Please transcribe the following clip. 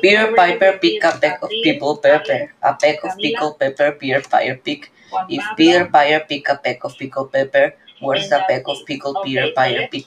Beer Piper pick a peck of people pepper. A peck of pickled pepper, beer Piper pick. If beer fire Piper pick a peck of pickled pepper, where's a peck of pickled Okay, Peter Piper pick?